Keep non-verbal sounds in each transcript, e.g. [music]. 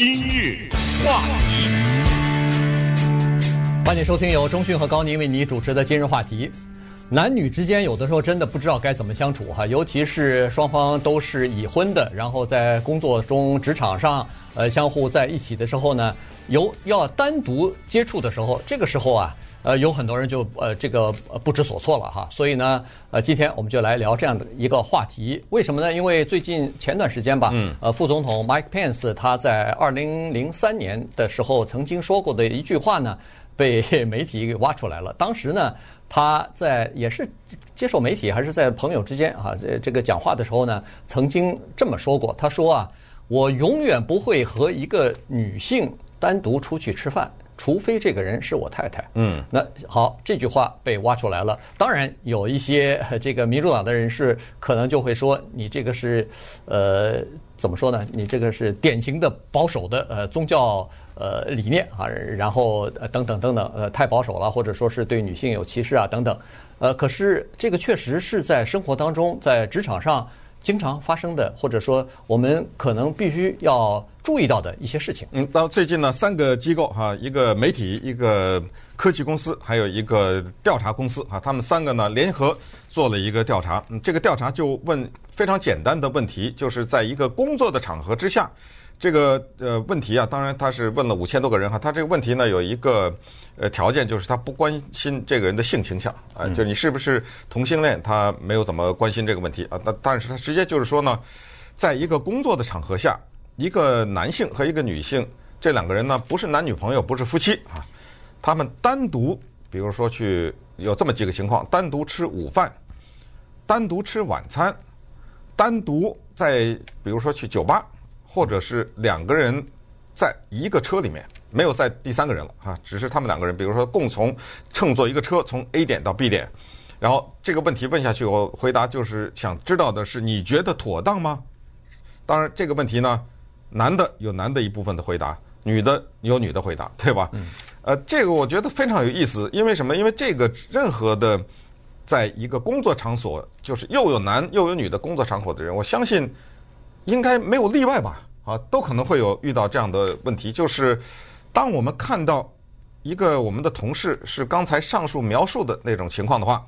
今日话题，欢迎收听由中讯和高宁为你主持的今日话题。男女之间有的时候真的不知道该怎么相处哈，尤其是双方都是已婚的，然后在工作中、职场上，呃，相互在一起的时候呢，有要单独接触的时候，这个时候啊，呃，有很多人就呃这个不知所措了哈。所以呢，呃，今天我们就来聊这样的一个话题。为什么呢？因为最近前段时间吧，嗯，呃，副总统 Mike Pence 他在二零零三年的时候曾经说过的一句话呢，被 [laughs] 媒体给挖出来了。当时呢。他在也是接受媒体还是在朋友之间啊，这这个讲话的时候呢，曾经这么说过。他说啊，我永远不会和一个女性单独出去吃饭，除非这个人是我太太。嗯，那好，这句话被挖出来了。当然，有一些这个民主党的人士可能就会说，你这个是呃怎么说呢？你这个是典型的保守的呃宗教。呃，理念啊，然后等等等等，呃，太保守了，或者说是对女性有歧视啊，等等，呃，可是这个确实是在生活当中，在职场上经常发生的，或者说我们可能必须要注意到的一些事情。嗯，到最近呢，三个机构哈，一个媒体，一个科技公司，还有一个调查公司哈，他们三个呢联合做了一个调查。嗯，这个调查就问非常简单的问题，就是在一个工作的场合之下。这个呃问题啊，当然他是问了五千多个人哈。他这个问题呢有一个呃条件，就是他不关心这个人的性倾向啊，就你是不是同性恋，他没有怎么关心这个问题啊。但但是他直接就是说呢，在一个工作的场合下，一个男性和一个女性这两个人呢，不是男女朋友，不是夫妻啊，他们单独，比如说去有这么几个情况：单独吃午饭，单独吃晚餐，单独在比如说去酒吧。或者是两个人在一个车里面，没有在第三个人了哈，只是他们两个人，比如说共从乘坐一个车从 A 点到 B 点，然后这个问题问下去，我回答就是想知道的是你觉得妥当吗？当然这个问题呢，男的有男的一部分的回答，女的有女的回答，[laughs] 对吧？嗯。呃，这个我觉得非常有意思，因为什么？因为这个任何的在一个工作场所，就是又有男又有女的工作场所的人，我相信。应该没有例外吧？啊，都可能会有遇到这样的问题。就是当我们看到一个我们的同事是刚才上述描述的那种情况的话，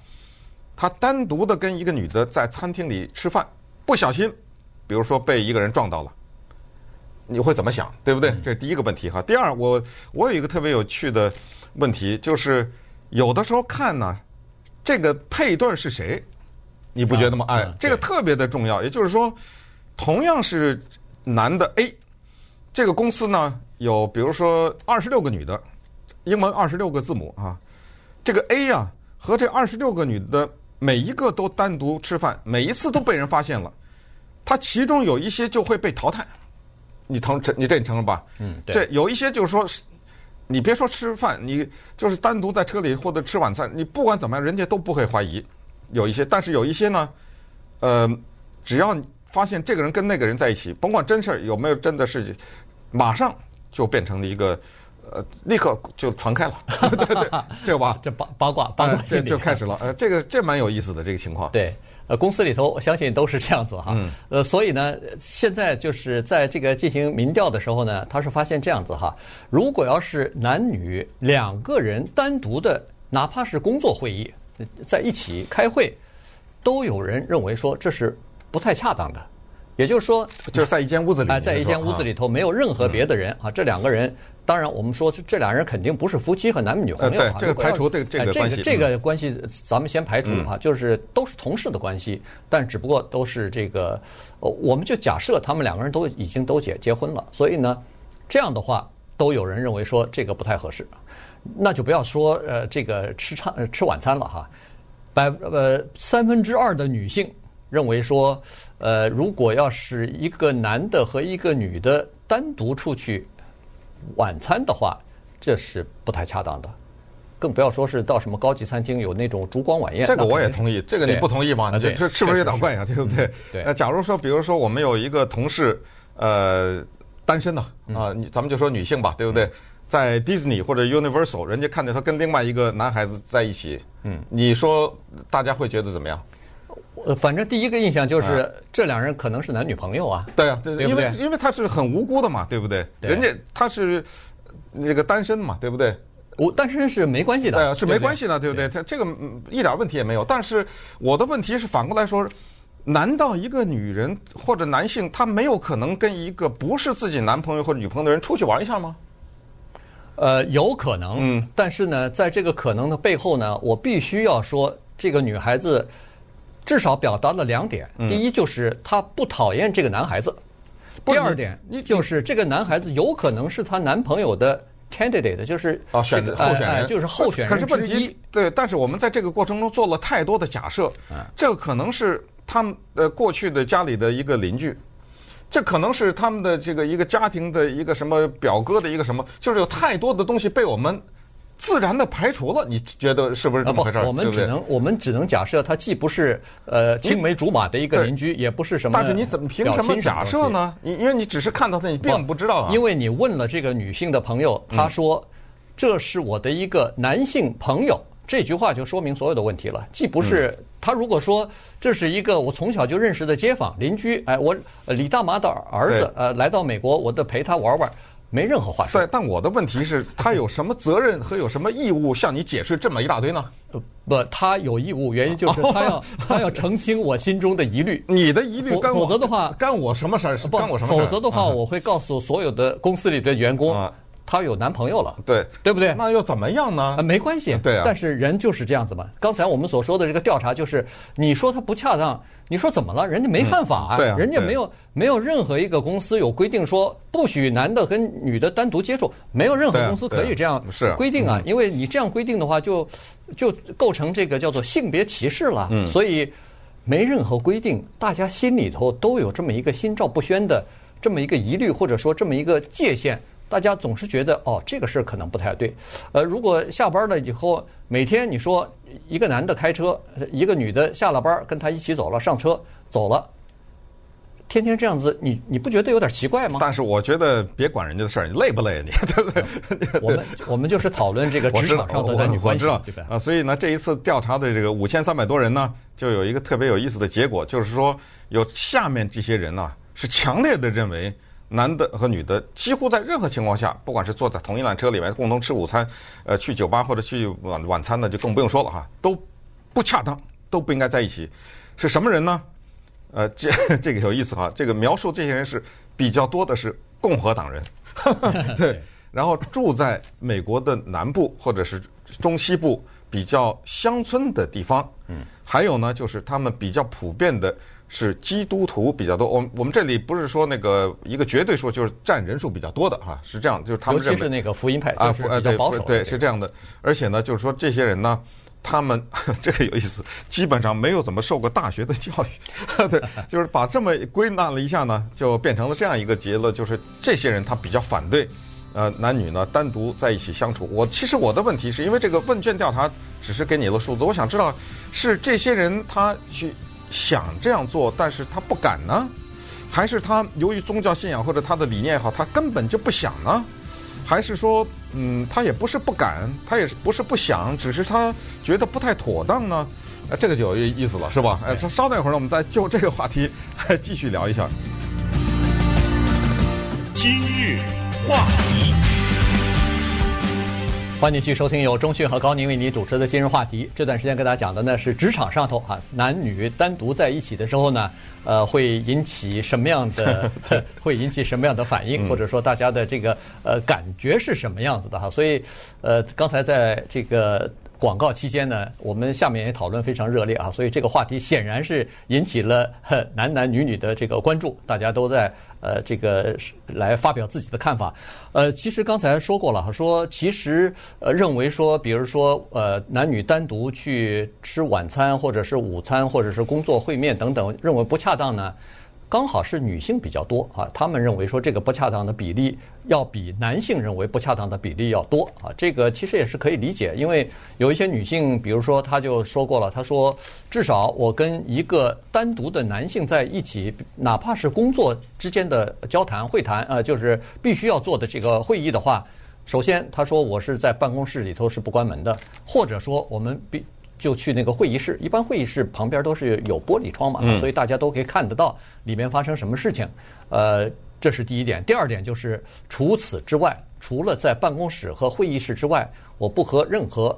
他单独的跟一个女的在餐厅里吃饭，不小心，比如说被一个人撞到了，你会怎么想？对不对？这是第一个问题哈。第二，我我有一个特别有趣的问题，就是有的时候看呢，这个配对是谁，你不觉得吗？哎，这个特别的重要。也就是说。同样是男的 A，这个公司呢有比如说二十六个女的，英文二十六个字母啊，这个 A 啊和这二十六个女的每一个都单独吃饭，每一次都被人发现了，他其中有一些就会被淘汰，你承承你这你承认吧？嗯，对，这有一些就是说，你别说吃饭，你就是单独在车里或者吃晚餐，你不管怎么样，人家都不会怀疑，有一些，但是有一些呢，呃，只要。发现这个人跟那个人在一起，甭管真事儿有没有真的事情，马上就变成了一个，呃，立刻就传开了，[laughs] 对对，这吧？这八八卦八卦这、呃、就开始了。呃，这个这蛮有意思的这个情况。对，呃，公司里头我相信都是这样子哈。嗯。呃，所以呢，现在就是在这个进行民调的时候呢，他是发现这样子哈，如果要是男女两个人单独的，哪怕是工作会议在一起开会，都有人认为说这是。不太恰当的，也就是说，就是在一间屋子里，哎，在一间屋子里头没有任何别的人啊。这两个人，当然我们说这两人肯定不是夫妻和男女朋友啊。这个排除这个这个关系，这个关系咱们先排除啊，就是都是同事的关系，但只不过都是这个，我们就假设他们两个人都已经都结结婚了，所以呢，这样的话都有人认为说这个不太合适，那就不要说呃这个吃餐吃晚餐了哈，百呃三分之二的女性。认为说，呃，如果要是一个男的和一个女的单独出去晚餐的话，这是不太恰当的，更不要说是到什么高级餐厅有那种烛光晚宴。这个我也同意，这个你不同意吗？这这是不是有点怪啊？对不对？对。那假如说，比如说我们有一个同事，呃，单身的啊，你咱们就说女性吧，对不对？在 Disney 或者 Universal，人家看见他跟另外一个男孩子在一起，嗯，你说大家会觉得怎么样？呃，反正第一个印象就是啊这两人可能是男女朋友啊。对啊，对，因为因为他是很无辜的嘛，对不对？人家他是那个单身嘛，对不对？我单身是没关系的，对啊，是没关系的，对不对？他这个嗯一点问题也没有。但是我的问题是反过来说，难道一个女人或者男性他没有可能跟一个不是自己男朋友或者女朋友的人出去玩一下吗？呃，有可能，嗯，但是呢，在这个可能的背后呢，我必须要说，这个女孩子至少表达了两点。嗯第一，就是她不讨厌这个男孩子；第二点你，就是这个男孩子有可能是她男朋友的 candidate，就是啊，选这个候选人、就是候选可是问人之一题。对，但是我们在这个过程中做了太多的假设，嗯这可能是他们呃过去的家里的一个邻居，这可能是他们的这个一个家庭的一个什么表哥的一个什么，就是有太多的东西被我们自然的排除了。你觉得是不是这么回事儿？，我们只能我们只能假设他既不是呃青梅竹马的一个邻居，也不是什么但是你怎么凭表什么假设呢？呢？你因为你只是看到他，你并不知道啊。因为你问了这个女性的朋友，她说：“这是我的一个男性朋友。”这句话就说明所有的问题了。既不是他如果说这是一个我从小就认识的街坊邻居，哎，我呃李大妈的儿子呃来到美国，我得陪他玩玩，没任何话说。对，但我的问题是，他有什么责任和有什么义务向你解释这么一大堆呢？呃不，他有义务，原因就是他要 [laughs] 他要澄清我心中的疑虑。你的疑虑否干我否则的话干我什么事儿？不干我什么事儿？否则的话，啊我会告诉所有的公司里的员工啊，她有男朋友了，对对不对？那又怎么样呢啊，？没关系，对啊但是人就是这样子嘛。刚才我们所说的这个调查，就是你说他不恰当，你说怎么了？人家没犯法，嗯对啊人家没有没有任何一个公司有规定说不许男的跟女的单独接触，没有任何公司可以这样是规定啊嗯，因为你这样规定的话就，就就构成这个叫做性别歧视了。嗯所以没任何规定，大家心里头都有这么一个心照不宣的这么一个疑虑，或者说这么一个界限。大家总是觉得哦，这个事儿可能不太对。呃，如果下班了以后，每天你说一个男的开车，一个女的下了班跟他一起走了，上车走了，天天这样子，你你不觉得有点奇怪吗？但是我觉得别管人家的事儿，你累不累你，对不对？我们我们就是讨论这个职场上的男女关我我知道系，对吧？啊，所以呢，这一次调查的这个五千三百多人呢，就有一个特别有意思的结果，就是说有下面这些人呢，是强烈的认为男的和女的几乎在任何情况下，不管是坐在同一辆车里面共同吃午餐，呃，去酒吧或者去晚晚餐呢，就更不用说了哈，都不恰当，都不应该在一起。是什么人呢？呃，这 [laughs] 这个有意思哈，这个描述这些人是比较多的是共和党人，[laughs] 对，然后住在美国的南部或者是中西部比较乡村的地方，嗯，还有呢，就是他们比较普遍的是基督徒比较多。我们我们这里不是说那个一个绝对数，就是占人数比较多的哈，是这样，就是他们尤其是那个福音派，啊，就是呃，对保守的，对，是这样的。而且呢，就是说这些人呢，他们 [laughs] 这个有意思，基本上没有怎么受过大学的教育，[laughs] 对，就是把这么归纳了一下呢，就变成了这样一个结论，就是这些人他比较反对，呃，男女呢单独在一起相处。我其实我的问题是因为这个问卷调查只是给你了数字，我想知道是这些人他去想这样做，但是他不敢呢，还是他由于宗教信仰或者他的理念也好，他根本就不想呢？还是说，嗯，他也不是不敢，他也不是不想，只是他觉得不太妥当呢？呃，这个就有意思了，是吧？呃，稍稍等一会儿呢，我们再就这个话题继续聊一下。今日话题，欢迎继续收听由中讯和高宁为你主持的今日话题。这段时间跟大家讲的呢是职场上头啊，男女单独在一起的时候呢，呃，会引起什么样的 [laughs] 会引起什么样的反应，或者说大家的这个呃感觉是什么样子的哈。所以呃，刚才在这个广告期间呢，我们下面也讨论非常热烈啊，所以这个话题显然是引起了男男女女的这个关注，大家都在。呃，这个来发表自己的看法。呃，其实刚才说过了，说其实呃认为说，比如说呃男女单独去吃晚餐或者是午餐或者是工作会面等等，认为不恰当呢。刚好是女性比较多啊，他们认为说这个不恰当的比例要比男性认为不恰当的比例要多啊，这个其实也是可以理解，因为有一些女性，比如说她就说过了，她说至少我跟一个单独的男性在一起，哪怕是工作之间的交谈会谈啊，就是必须要做的这个会议的话，首先她说我是在办公室里头是不关门的，或者说我们必。就去那个会议室，一般会议室旁边都是有玻璃窗嘛，嗯、所以大家都可以看得到里面发生什么事情。呃，这是第一点。第二点就是，除此之外，除了在办公室和会议室之外，我不和任何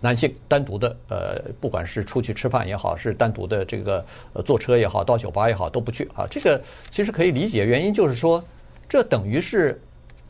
男性单独的，呃，不管是出去吃饭也好，是单独的这个呃坐车也好，到酒吧也好，都不去啊。这个其实可以理解，原因就是说，这等于是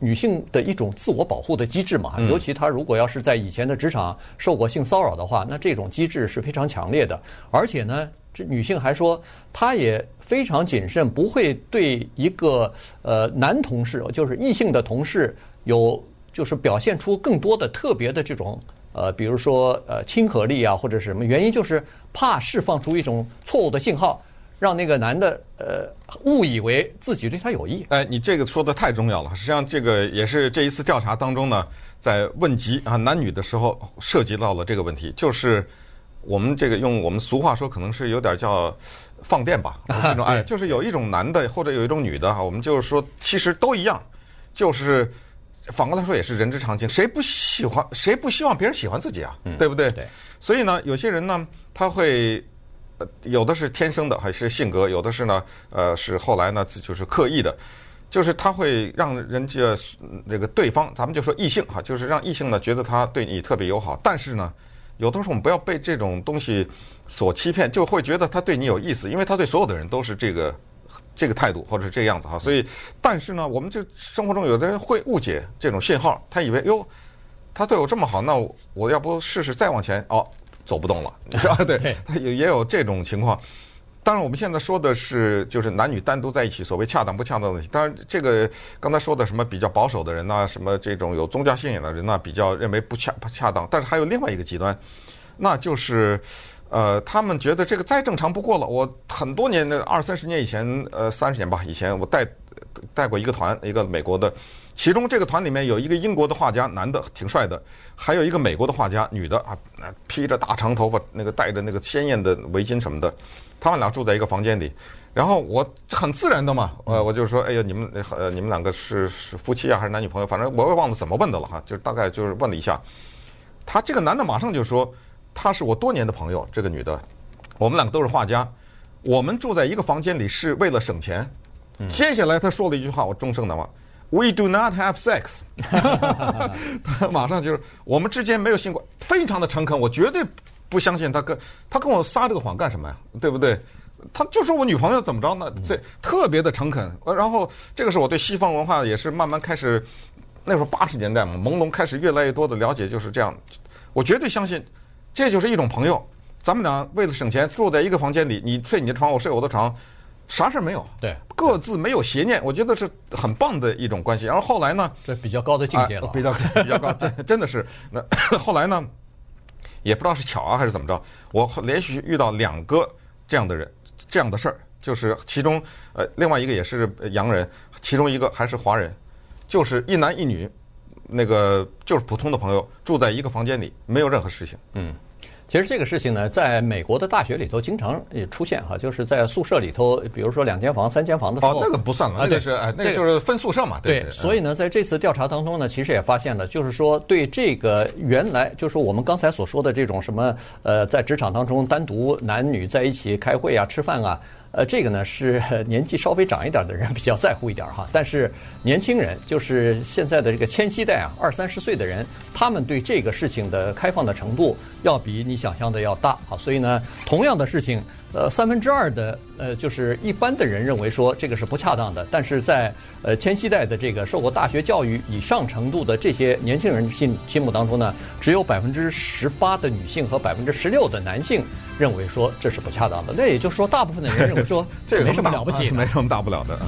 女性的一种自我保护的机制嘛。尤其她如果要是在以前的职场受过性骚扰的话，那这种机制是非常强烈的。而且呢，这女性还说，她也非常谨慎，不会对一个呃男同事，就是异性的同事，有就是表现出更多的特别的这种。呃，比如说呃亲和力啊，或者是什么原因，就是怕释放出一种错误的信号，让那个男的呃误以为自己对他有意。哎，你这个说的太重要了。实际上，这个也是这一次调查当中呢，在问及啊男女的时候，涉及到了这个问题，就是我们这个用我们俗话说，可能是有点叫放电吧，[laughs] 这种哎，就是有一种男的或者有一种女的哈，我们就是说其实都一样，就是。反过来说也是人之常情，谁不喜欢，谁不希望别人喜欢自己啊？嗯、对不对？对。所以呢，有些人呢，他会，有的是天生的，还是性格；有的是呢，呃，是后来呢，就是刻意的，就是他会让人家那个对方，咱们就说异性哈，就是让异性呢觉得他对你特别友好。但是呢，有的时候我们不要被这种东西所欺骗，就会觉得他对你有意思，因为他对所有的人都是这个。这个态度或者是这个样子哈，所以，但是呢，我们就生活中有的人会误解这种信号，他以为哟，他对我这么好，那我要不试试再往前？哦，走不动了，[laughs] 是吧？对，也也有这种情况。当然，我们现在说的是就是男女单独在一起，所谓恰当不恰当的问题。当然，这个刚才说的什么比较保守的人呐，什么这种有宗教信仰的人呐，比较认为不恰不恰当。但是还有另外一个极端，那就是。呃，他们觉得这个再正常不过了。我很多年的二三十年以前，呃，三十年吧，以前我带带过一个团，一个美国的，其中这个团里面有一个英国的画家，男的挺帅的，还有一个美国的画家，女的啊，披着大长头发，那个戴着那个鲜艳的围巾什么的，他们俩住在一个房间里。然后我很自然的嘛，[laughs] 呃，我就说，哎呀，你们呃，你们两个是是夫妻啊，还是男女朋友？反正我也忘了怎么问的了哈，就是大概就是问了一下。他这个男的马上就说。他是我多年的朋友，这个女的，我们两个都是画家，我们住在一个房间里是为了省钱。接下来他说了一句话，我终生难忘：We do not have sex。[laughs] 马上就是我们之间没有性关，非常的诚恳，我绝对不相信他跟他跟我撒这个谎干什么呀？对不对？他就是我女朋友怎么着呢？这特别的诚恳。然后这个是我对西方文化也是慢慢开始，那时候八十年代嘛，朦胧开始越来越多的了解，就是这样。我绝对相信。这就是一种朋友，咱们俩为了省钱住在一个房间里，你睡你的床，我睡我的床，啥事没有。对，各自没有邪念，我觉得是很棒的一种关系。然后后来呢，这比较高的境界了，啊、比较 [laughs] 比较高，[laughs] 真真的是。那 [coughs] 后来呢，也不知道是巧啊还是怎么着，我连续遇到两个这样的人，这样的事儿，就是其中呃另外一个也是洋人，其中一个还是华人，就是一男一女。那个就是普通的朋友住在一个房间里，没有任何事情。嗯，其实这个事情呢，在美国的大学里头经常也出现哈，就是在宿舍里头，比如说两间房、三间房的时候，哦，那个不算了，那个是哎，那个就是分宿舍嘛。对，对，所以呢，在这次调查当中呢，其实也发现了，就是说对这个原来就是我们刚才所说的这种什么呃，在职场当中单独男女在一起开会啊、吃饭啊。呃，这个呢是年纪稍微长一点的人比较在乎一点哈，但是年轻人，就是现在的这个千禧代啊，二三十岁的人，他们对这个事情的开放的程度要比你想象的要大啊，所以呢，同样的事情。呃，三分之二的呃，就是一般的人认为说这个是不恰当的，但是在呃千禧代的这个受过大学教育以上程度的这些年轻人心心目当中呢，只有百分之十八的女性和百分之十六的男性认为说这是不恰当的。那也就是说，大部分的人认为说 [laughs] 这没什么了不起，没什么大不了的啊。